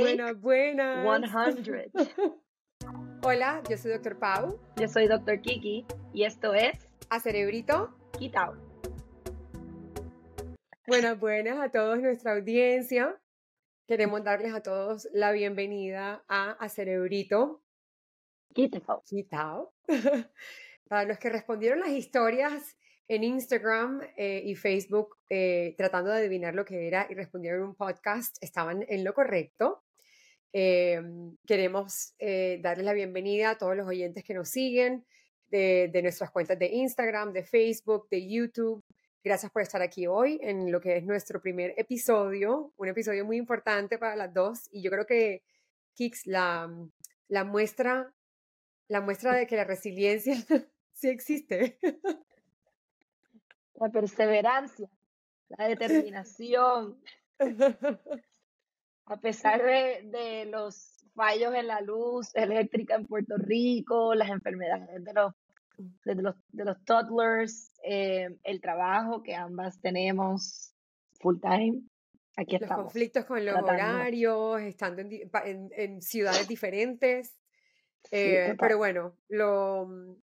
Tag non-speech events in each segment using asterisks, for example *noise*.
buenas, buenas. 100. *laughs* Hola, yo soy Dr. Pau. Yo soy Dr. Kiki y esto es A Cerebrito Quitao. Buenas, buenas a todos nuestra audiencia. Queremos darles a todos la bienvenida a A Cerebrito Quitao. Quitao. *laughs* Para los que respondieron las historias en Instagram eh, y Facebook eh, tratando de adivinar lo que era y respondieron un podcast, estaban en lo correcto. Eh, queremos darles la bienvenida a todos los oyentes que nos siguen de, de, nuestras cuentas de Instagram, de Facebook, de YouTube. Gracias por estar aquí hoy en lo que es nuestro primer episodio, un episodio muy importante para las dos y yo creo que Kix, la, la muestra, la muestra de que la resiliencia *laughs* sí existe. La perseverancia, la determinación. *laughs* A pesar de, los fallos en la luz eléctrica en Puerto Rico, las enfermedades de los, de los, de los toddlers, eh, el trabajo que ambas tenemos full time. Aquí los conflictos con los horarios, estando en, ciudades diferentes. Eh, pero bueno, lo,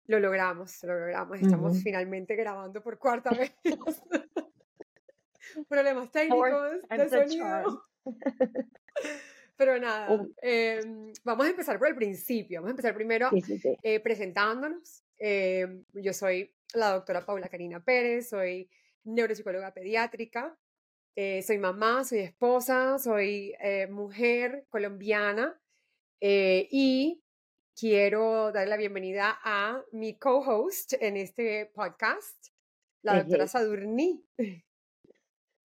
lo logramos, lo logramos. Estamos finalmente grabando por cuarta vez. *laughs* Problemas técnicos de sonido. *laughs* Pero nada, em, vamos a empezar por el principio. Vamos a empezar primero eh, presentándonos. Em, yo soy la doctora Paula Karina Pérez, soy neuropsicóloga pediátrica, eh, soy mamá, soy esposa, soy eh, mujer colombiana y quiero dar la bienvenida a mi co-host en este podcast, la doctora Sadurní. *laughs*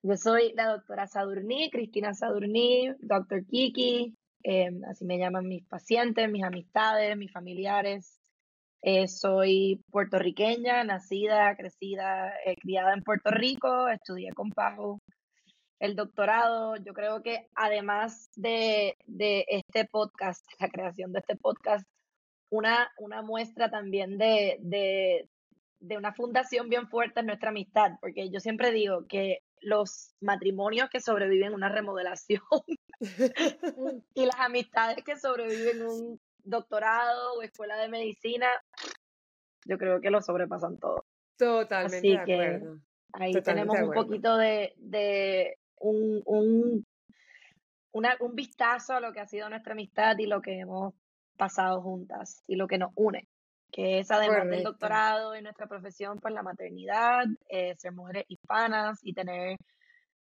Yo soy la doctora Sadurní, Cristina Sadurní, doctor Kiki, em, así me llaman mis pacientes, mis amistades, mis familiares. Eh, soy puertorriqueña, nacida, crecida, eh, criada en Puerto Rico, estudié con Pau el doctorado. Yo creo que además de, de este podcast, *laughs* la creación de este podcast, una, una muestra también de, de, de una fundación bien fuerte en nuestra amistad, porque yo siempre digo que los matrimonios que sobreviven una remodelación *laughs* y las amistades que sobreviven un doctorado o escuela de medicina, yo creo que lo sobrepasan todo. Totalmente de acuerdo. Ahí tenemos un poquito de, de un, un, una, un vistazo a lo que ha sido nuestra amistad y lo que hemos pasado juntas y lo que nos une, que es además del doctorado en nuestra profesión, pues la maternidad, eh, ser mujeres hispanas y tener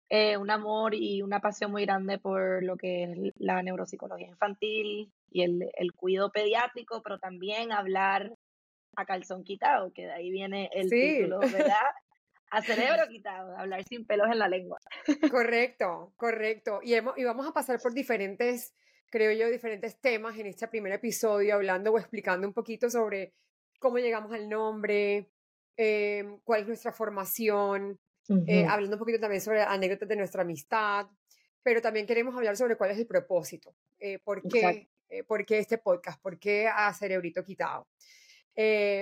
eh, un amor y una pasión muy grande por lo que es la neuropsicología infantil y el, el cuidado pediátrico, pero también hablar a calzón quitado, que de ahí viene el título, ¿verdad? A cerebro *laughs* quitado, hablar sin pelos en la lengua. Correcto, correcto. Y, hemos, y vamos a pasar por *laughs* diferentes creo yo, diferentes temas en este primer episodio, hablando o explicando un poquito sobre cómo llegamos al nombre, em, cuál es nuestra formación, eh, hablando un poquito también sobre anécdotas de nuestra amistad, pero también queremos hablar sobre cuál es el propósito, eh, por, qué, eh, por qué este podcast, por qué a Cerebrito Quitado.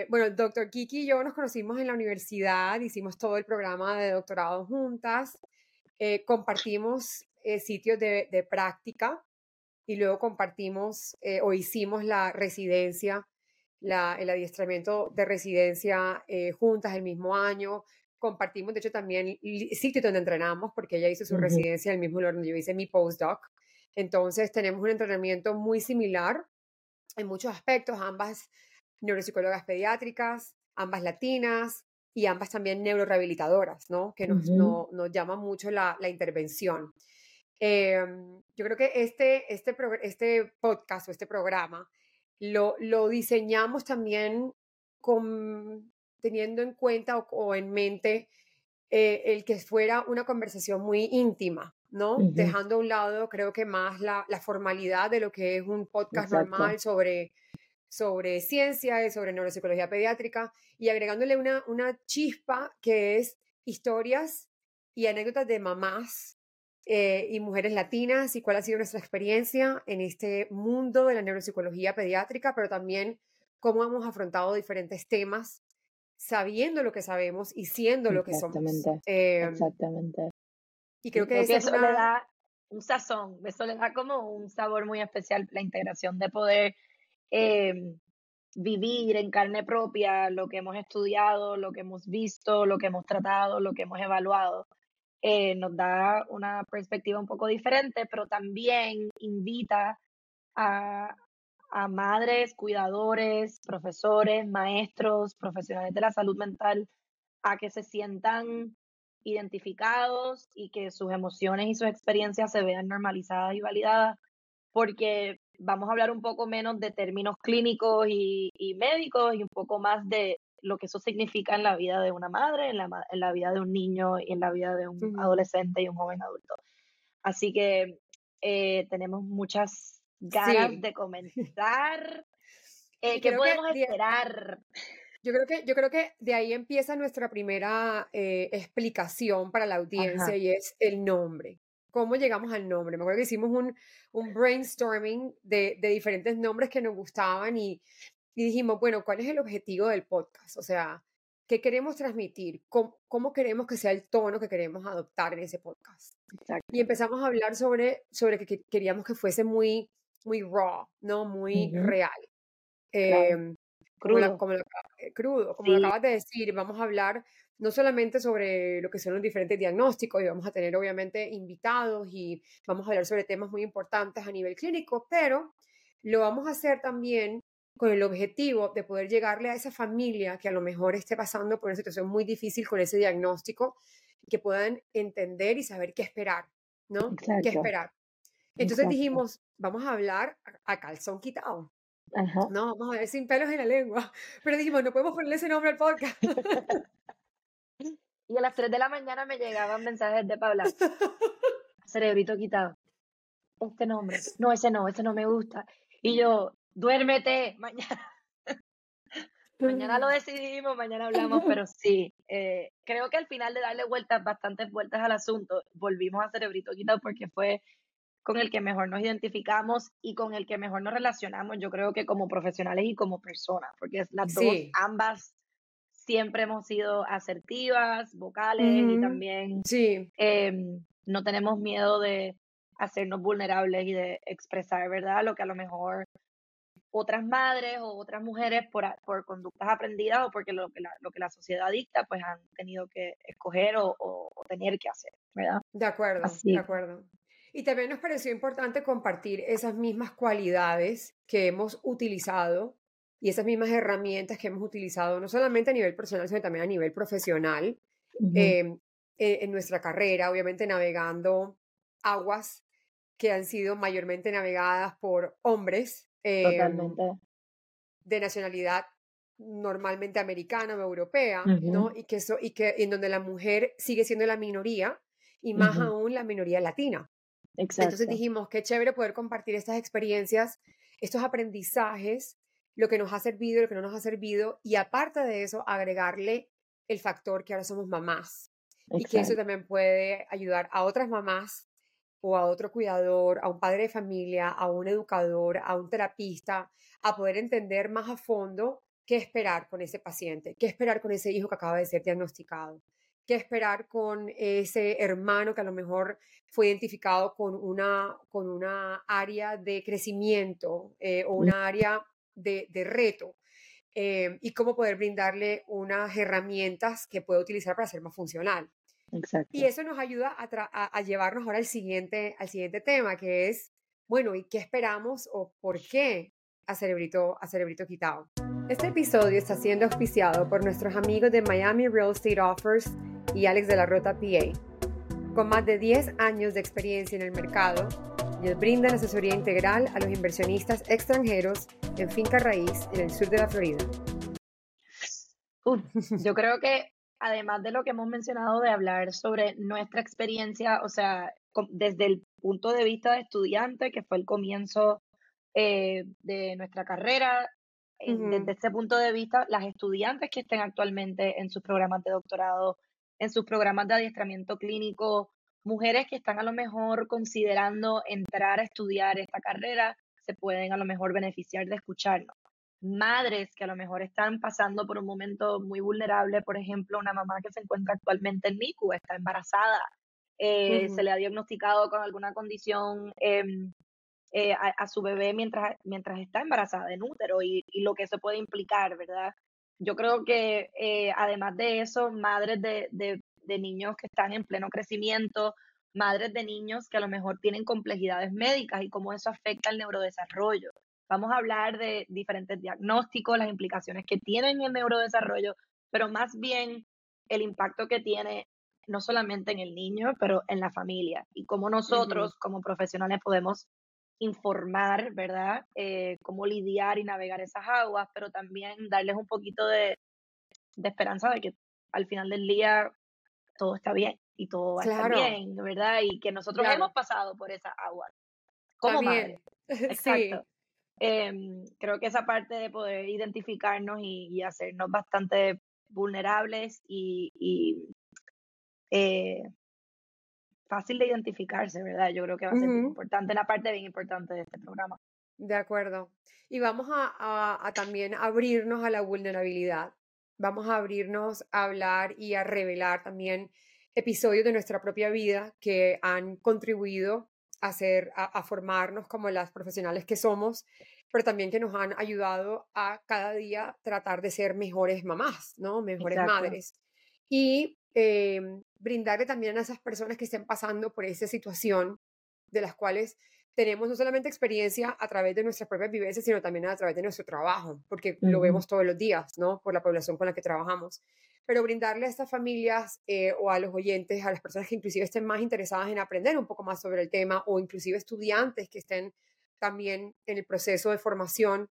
bueno, el doctor Kiki y yo nos conocimos en la universidad, hicimos todo el programa de doctorado juntas, compartimos sitios de, de práctica y luego compartimos eh, o hicimos la residencia, la, el adiestramiento de residencia eh, juntas el mismo año. Compartimos, de hecho, también el sitio donde entrenamos, porque ella hizo su residencia en el mismo lugar donde yo hice mi postdoc. Entonces, tenemos un entrenamiento muy similar en muchos aspectos, ambas neuropsicólogas pediátricas, ambas latinas y ambas también neurorehabilitadoras, ¿no? Que nos, no, nos llama mucho la, la intervención. Em, yo creo que este, este, este podcast o este programa lo, lo diseñamos también con, teniendo en cuenta o, en mente eh, el que fuera una conversación muy íntima, ¿no? Dejando a un lado, creo que más la, la, formalidad de lo que es un podcast normal sobre, sobre ciencia y sobre neuropsicología pediátrica y agregándole una, una chispa que es historias y anécdotas de mamás eh, y mujeres latinas y cuál ha sido nuestra experiencia en este mundo de la neuropsicología pediátrica, pero también cómo hemos afrontado diferentes temas sabiendo lo que sabemos y siendo lo que somos. Eh, Exactamente. Y creo que, eso, le da un sazón, eso le da como un sabor muy especial, la integración de poder em, vivir en carne propia lo que hemos estudiado, lo que hemos visto, lo que hemos tratado, lo que hemos evaluado. Eh, nos da una perspectiva un poco diferente, pero también invita a, a madres, cuidadores, profesores, maestros, profesionales de la salud mental a que se sientan identificados y que sus emociones y sus experiencias se vean normalizadas y validadas, porque vamos a hablar un poco menos de términos clínicos y, médicos y un poco más de lo que eso significa en la vida de una madre, en la, en la vida de un niño y en la vida de un adolescente y un joven adulto. Así que eh, tenemos muchas ganas de *laughs* comentar. Eh, ¿Qué podemos esperar? Yo creo que, yo creo que de ahí empieza nuestra primera eh, explicación para la audiencia y es el nombre. ¿Cómo llegamos al nombre? Me acuerdo que hicimos un, un brainstorming de, de, diferentes nombres que nos gustaban y, y, dijimos, bueno, ¿cuál es el objetivo del podcast? O sea, ¿qué queremos transmitir? ¿Cómo, cómo queremos que sea el tono que queremos adoptar en ese podcast? Y empezamos a hablar sobre, sobre que, queríamos que fuese muy, muy raw, ¿no? Muy real. Em, crudo. Como, lo, eh, crudo, como lo acabas de decir, vamos a hablar no solamente sobre lo que son los diferentes diagnósticos y vamos a tener obviamente invitados y vamos a hablar sobre temas muy importantes a nivel clínico, pero lo vamos a hacer también con el objetivo de poder llegarle a esa familia que a lo mejor esté pasando por una situación muy difícil con ese diagnóstico, que puedan entender y saber qué esperar, ¿no? ¿Qué esperar? Entonces dijimos, vamos a hablar a calzón quitado. No, vamos a ver, sin pelos en la lengua. *laughs* Pero dijimos, no podemos ponerle ese nombre al podcast. *laughs* y a las 3 de la mañana me llegaban mensajes de Paula. *laughs* Cerebrito quitado. Este nombre. No, ese no, ese no me gusta. Y yo, duérmete, mañana. *laughs* mañana lo decidimos, mañana hablamos, *laughs* pero sí, eh, creo que al final de darle vueltas, bastantes vueltas al asunto, volvimos a Cerebrito Quitado porque fue con el que mejor nos identificamos y con el que mejor nos relacionamos, yo creo que como profesionales y como personas, porque las dos, ambas siempre hemos sido asertivas, vocales y también sí. Em, no tenemos miedo de hacernos vulnerables y de expresar, ¿verdad? Lo que a lo mejor otras madres o otras mujeres por, por conductas aprendidas o porque lo que, la, lo que la sociedad dicta, pues han tenido que escoger o, o, tener que hacer, ¿verdad? De acuerdo, de acuerdo. Y también nos pareció importante compartir esas mismas cualidades que hemos utilizado y esas mismas herramientas que hemos utilizado, no solamente a nivel personal, sino también a nivel profesional, em, e, en nuestra carrera, obviamente navegando aguas que han sido mayormente navegadas por hombres em, de nacionalidad normalmente americana o europea, ¿no? Y que, eso, y que en donde la mujer sigue siendo la minoría y más aún la minoría latina. Entonces dijimos, qué chévere poder compartir estas experiencias, estos aprendizajes, lo que nos ha servido, lo que no nos ha servido, y aparte de eso, agregarle el factor que ahora somos mamás. Y que eso también puede ayudar a otras mamás o a otro cuidador, a un padre de familia, a un educador, a un terapista, a poder entender más a fondo qué esperar con ese paciente, qué esperar con ese hijo que acaba de ser diagnosticado qué esperar con ese hermano que a lo mejor fue identificado con una, con una área de crecimiento eh, o una área de, reto. Eh, y cómo poder brindarle unas herramientas que pueda utilizar para ser más funcional. Y eso nos ayuda a, llevarnos ahora al siguiente, al siguiente tema, que es, bueno, ¿y qué esperamos o por qué a Cerebrito, a Cerebrito Quitado? Este episodio está siendo auspiciado por nuestros amigos de Miami Real Estate Offers y Alex de la Rota PA. Con más de 10 años de experiencia en el mercado, ellos brindan asesoría integral a los inversionistas extranjeros en finca raíz en el sur de la Florida. yo creo que además de lo que hemos mencionado de hablar sobre nuestra experiencia, o sea, desde el punto de vista de estudiante, que fue el comienzo eh, de nuestra carrera, desde ese punto de vista, las estudiantes que estén actualmente en sus programas de doctorado en sus programas de adiestramiento clínico, mujeres que están a lo mejor considerando entrar a estudiar esta carrera, se pueden a lo mejor beneficiar de escucharnos. Madres que a lo mejor están pasando por un momento muy vulnerable, por ejemplo, una mamá que se encuentra actualmente en NICU, está embarazada, eh, se le ha diagnosticado con alguna condición em, eh, a, su bebé mientras, mientras está embarazada en útero y, lo que eso puede implicar, ¿verdad? Yo creo que eh, además de eso, madres de, de niños que están en pleno crecimiento, madres de niños que a lo mejor tienen complejidades médicas y cómo eso afecta el neurodesarrollo. Vamos a hablar de diferentes diagnósticos, las implicaciones que tienen en el neurodesarrollo, pero más bien el impacto que tiene no solamente en el niño, pero en la familia y cómo nosotros como profesionales podemos informar, ¿verdad? Eh, cómo lidiar y navegar esas aguas, pero también darles un poquito de, de esperanza de que al final del día todo está bien y todo va a estar bien, ¿verdad? Y que nosotros hemos pasado por esa agua. Como madre. *laughs* Exacto. Em, creo que esa parte de poder identificarnos y, hacernos bastante vulnerables y, eh, fácil de identificarse, ¿verdad? Yo creo que va a ser importante, una parte bien importante de este programa. De acuerdo. Y vamos a, también abrirnos a la vulnerabilidad. Vamos a abrirnos a hablar y a revelar también episodios de nuestra propia vida que han contribuido a, hacer, a, formarnos como las profesionales que somos, pero también que nos han ayudado a cada día tratar de ser mejores mamás, ¿no? Mejores madres. Y em, brindarle también a esas personas que estén pasando por esa situación, de las cuales tenemos no solamente experiencia a través de nuestras propias vivencias, sino también a través de nuestro trabajo, porque lo vemos todos los días, ¿no? Por la población con la que trabajamos pero brindarle a estas familias eh, o a los oyentes, a las personas que inclusive estén más interesadas en aprender un poco más sobre el tema o inclusive estudiantes que estén también en el proceso de formación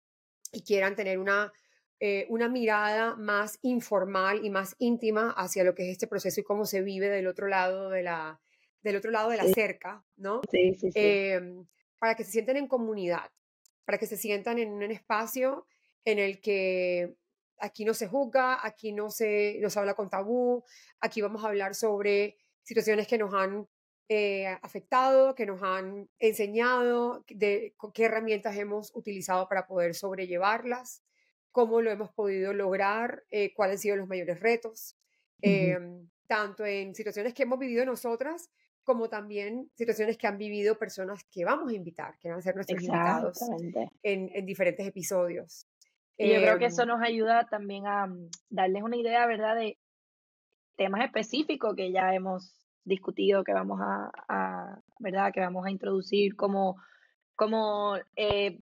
y quieran tener una, eh, una mirada más informal y más íntima hacia lo que es este proceso y cómo se vive del otro lado de la, del otro lado de la cerca, ¿no? Sí, sí, sí. Em, para que se sientan en comunidad, para que se sientan en un espacio en el que aquí no se juzga, aquí no se nos habla con tabú, aquí vamos a hablar sobre situaciones que nos han eh, afectado, que nos han enseñado, de qué herramientas hemos utilizado para poder sobrellevarlas, cómo lo hemos podido lograr, eh, cuáles han sido los mayores retos, em, tanto en situaciones que hemos vivido nosotras, como también situaciones que han vivido personas que vamos a invitar, que van a ser nuestros invitados en diferentes episodios. Y yo creo que eso em nos ayuda también a mm, darles una idea, ¿verdad?, de temas específicos que ya hemos discutido, que vamos a, ¿verdad?, que vamos a introducir como, como eh,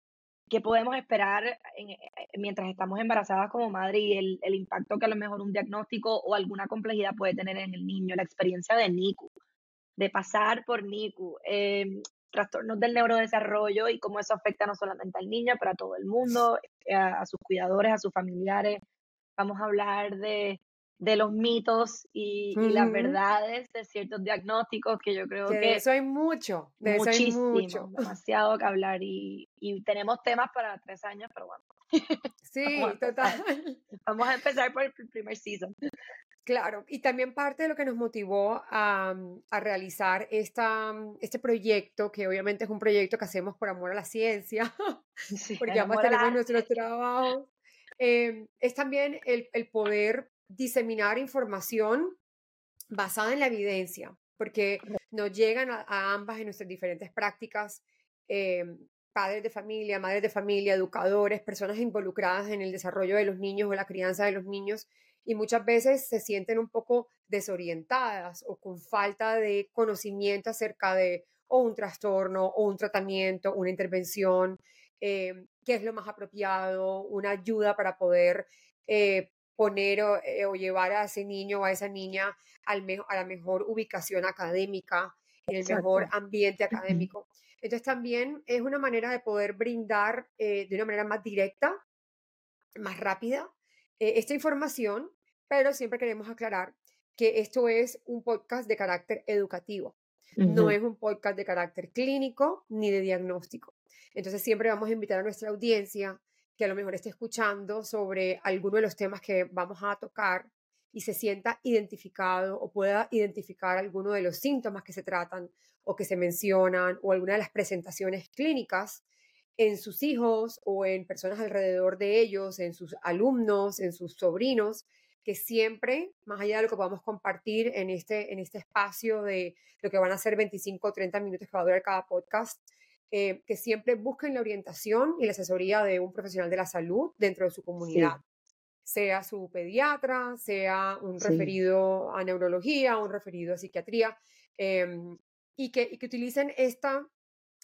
que podemos esperar eh, mientras estamos embarazadas como madre y el, el, impacto que a lo mejor un diagnóstico o alguna complejidad puede tener en el niño, la experiencia de NICU, de pasar por NICU. Eh, trastornos del neurodesarrollo y cómo eso afecta no solamente al niño, pero a todo el mundo, eh, a, sus cuidadores, a sus familiares. Vamos a hablar de, de los mitos y, las verdades de ciertos diagnósticos que yo creo que... De eso hay mucho, de muchísimo, mucho. *laughs* demasiado que hablar y, y tenemos temas para tres años, pero bueno. *laughs* Sí, total. Vamos a empezar por el primer season. Claro, y también parte de lo que nos motivó a, mm, realizar esta, mm, este proyecto, que obviamente es un proyecto que hacemos por amor a la ciencia, *laughs* *laughs* porque ambas tenemos nuestro trabajo, em, es también el, poder diseminar información basada en la evidencia, porque nos llegan a, ambas en nuestras diferentes prácticas, em, padres de familia, madres de familia, educadores, personas involucradas en el desarrollo de los niños o la crianza de los niños y muchas veces se sienten un poco desorientadas o con falta de conocimiento acerca de o un trastorno o un tratamiento, una intervención, eh, qué es lo más apropiado, una ayuda para poder eh, poner eh, o, llevar a ese niño o a esa niña al a la mejor ubicación académica, en el mejor ambiente académico. Entonces también es una manera de poder brindar de una manera más directa, más rápida, eh, esta información, pero siempre queremos aclarar que esto es un podcast de carácter educativo, no es un podcast de carácter clínico ni de diagnóstico. Entonces siempre vamos a invitar a nuestra audiencia que a lo mejor esté escuchando sobre alguno de los temas que vamos a tocar y se sienta identificado o pueda identificar alguno de los síntomas que se tratan o que se mencionan o alguna de las presentaciones clínicas en sus hijos o en personas alrededor de ellos, en sus alumnos, en sus sobrinos, que siempre, más allá de lo que podamos compartir en este, en este espacio de lo que van a ser 25 o 30 minutos que va a durar cada podcast, eh, que siempre busquen la orientación y la asesoría de un profesional de la salud dentro de su comunidad. Sea su pediatra, sea un referido a neurología, un referido a psiquiatría, em, y, que, y que utilicen esta,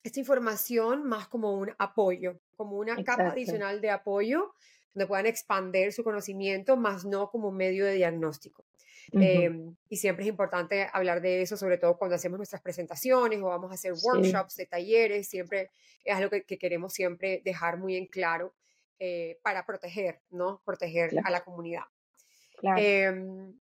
esta información más como un apoyo, como una capa adicional de apoyo, donde puedan expandir su conocimiento, más no como medio de diagnóstico. Em, y siempre es importante hablar de eso, sobre todo cuando hacemos nuestras presentaciones o vamos a hacer workshops de talleres, siempre es algo que, queremos siempre dejar muy en claro eh, para proteger, ¿no? Proteger a la comunidad. Em,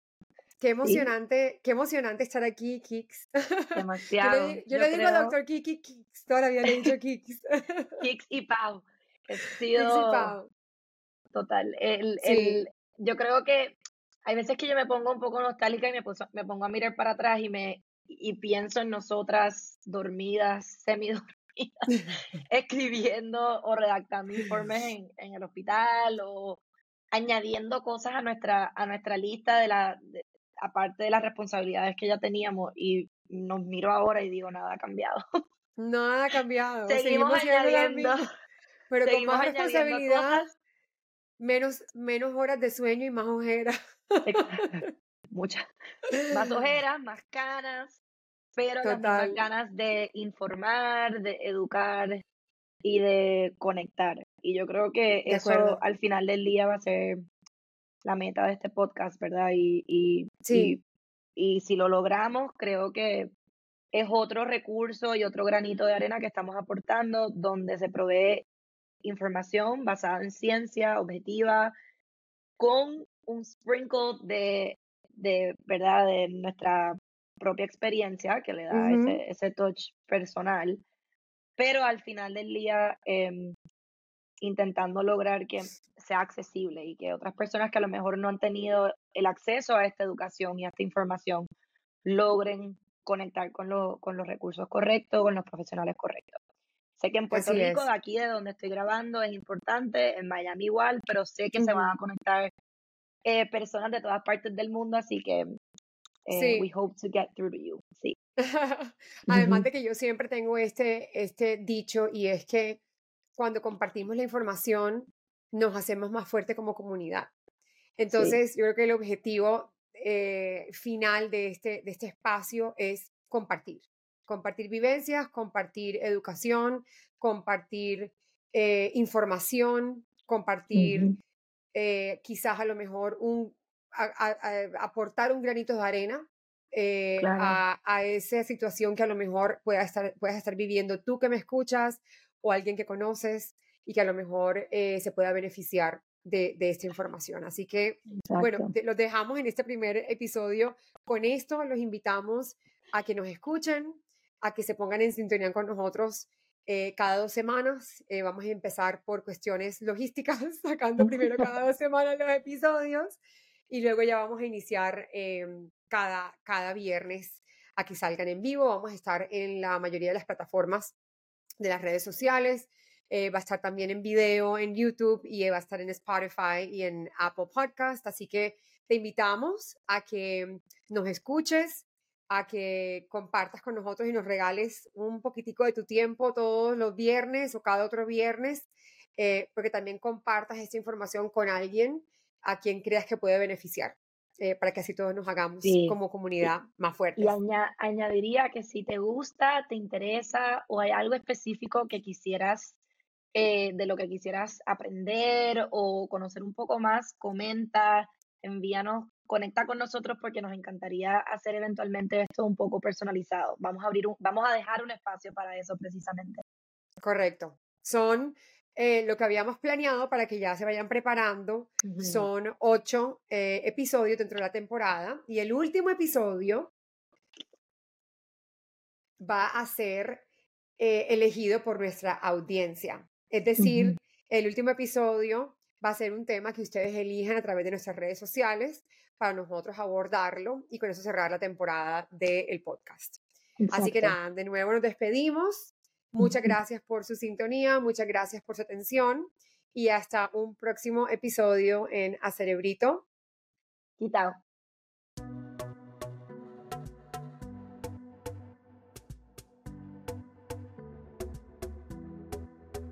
qué emocionante, qué emocionante estar aquí, Kix. Demasiado. *laughs* yo le, digo doctor Kiki Kix, todavía le he dicho *laughs* Kix. *laughs* Kix y Pau. Kix y Pau. Total. El, el, yo creo que hay veces que yo me pongo un poco nostálgica y me, me pongo a mirar para atrás y me y pienso en nosotras dormidas, semidormidas, *laughs* *laughs* escribiendo o redactando informes en, en, el hospital o añadiendo cosas a nuestra, a nuestra lista de la, aparte de las responsabilidades que ya teníamos y nos miro ahora y digo, nada ha cambiado. Nada ha *laughs* cambiado. Seguimos, añadiendo. Pero con más responsabilidad, menos, menos horas de sueño y más ojeras. Muchas. Más *laughs* ojeras, más canas, pero las mismas ganas de informar, de educar y de conectar. Y yo creo que eso al final del día va a ser la meta de este podcast, ¿verdad? Y, y, sí. y, si lo logramos, creo que es otro recurso y otro granito de arena que estamos aportando donde se provee información basada en ciencia objetiva con un sprinkle de, de, ¿verdad? De nuestra propia experiencia que le da ese, ese touch personal, pero al final del día em, intentando lograr que sea accesible y que otras personas que a lo mejor no han tenido el acceso a esta educación y a esta información logren conectar con, lo, con los recursos correctos, con los profesionales correctos. Sé que en Puerto Rico, de aquí de donde estoy grabando, es importante, en Miami igual, pero sé que se van a conectar eh, personas de todas partes del mundo, así que eh, we hope to get through to you. Sí. *laughs* Además de que yo siempre tengo este, este dicho y es que cuando compartimos la información nos hacemos más fuerte como comunidad. Entonces, yo creo que el objetivo eh, final de este, de este espacio es compartir. Compartir vivencias, compartir educación, compartir información, compartir eh, quizás a lo mejor un, aportar un granito de arena eh, a, esa situación que a lo mejor puedas estar, puedas estar viviendo tú que me escuchas o alguien que conoces y que a lo mejor eh, se pueda beneficiar de, esta información. Así que, bueno, los dejamos en este primer episodio. Con esto los invitamos a que nos escuchen, a que se pongan en sintonía con nosotros eh, cada dos semanas. Eh, vamos a empezar por cuestiones logísticas, *laughs* sacando primero *laughs* cada dos semanas los episodios y luego ya vamos a iniciar em, cada, cada viernes a que salgan en vivo. Vamos a estar en la mayoría de las plataformas de las redes sociales. Eh, va a estar también en video en YouTube y va a estar en Spotify y en Apple Podcast. Así que te invitamos a que nos escuches, a que compartas con nosotros y nos regales un poquitico de tu tiempo todos los viernes o cada otro viernes, eh, porque también compartas esta información con alguien a quien creas que puede beneficiar, eh, para que así todos nos hagamos como comunidad más fuerte. Y añadiría que si te gusta, te interesa o hay algo específico que quisieras, eh, de lo que quisieras aprender o conocer un poco más, comenta, envíanos conecta con nosotros porque nos encantaría hacer eventualmente esto un poco personalizado. Vamos a abrir vamos a dejar un espacio para eso precisamente. Correcto. Son eh, lo que habíamos planeado para que ya se vayan preparando. Son ocho eh, episodios dentro de la temporada y el último episodio va a ser eh, elegido por nuestra audiencia. Es decir, el último episodio va a ser un tema que ustedes elijan a través de nuestras redes sociales para nosotros abordarlo y con eso cerrar la temporada del podcast. Así que nada, de nuevo nos despedimos. Muchas gracias por su sintonía, muchas gracias por su atención y hasta un próximo episodio en A Cerebrito Quitado.